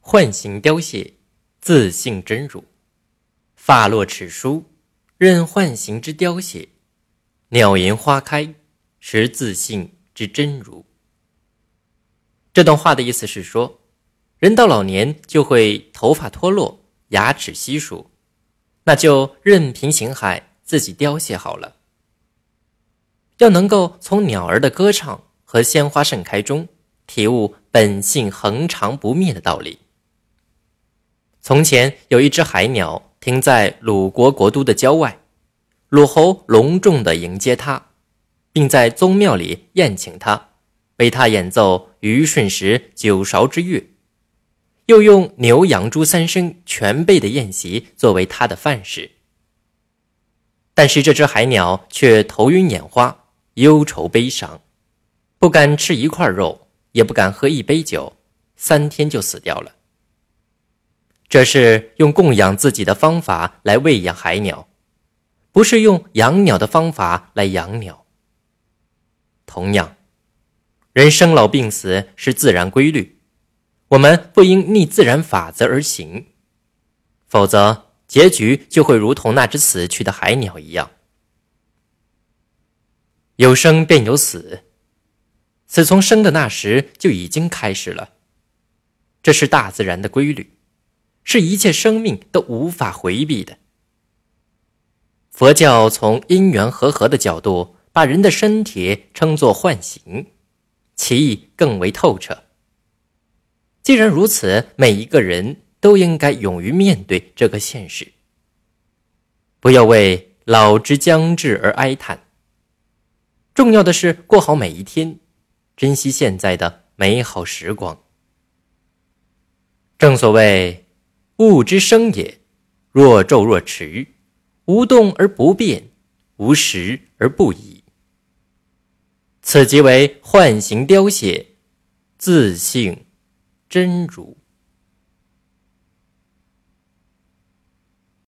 幻形凋谢，自性真如。发落齿疏，任幻形之凋谢；鸟吟花开，识自性之真如。这段话的意思是说，人到老年就会头发脱落，牙齿稀疏，那就任凭形骸自己凋谢好了。要能够从鸟儿的歌唱和鲜花盛开中体悟本性恒长不灭的道理。从前有一只海鸟停在鲁国国都的郊外，鲁侯隆重地迎接它，并在宗庙里宴请它，为它演奏虞舜时九韶之乐，又用牛羊猪三牲全备的宴席作为它的饭食。但是这只海鸟却头晕眼花。忧愁悲伤，不敢吃一块肉，也不敢喝一杯酒，三天就死掉了。这是用供养自己的方法来喂养海鸟，不是用养鸟的方法来养鸟。同样，人生老病死是自然规律，我们不应逆自然法则而行，否则结局就会如同那只死去的海鸟一样。有生便有死，死从生的那时就已经开始了。这是大自然的规律，是一切生命都无法回避的。佛教从因缘和合的角度，把人的身体称作幻形，其意更为透彻。既然如此，每一个人都应该勇于面对这个现实，不要为老之将至而哀叹。重要的是过好每一天，珍惜现在的美好时光。正所谓“物之生也，若昼若迟，无动而不变，无时而不已。此即为幻形凋谢，自性真如。”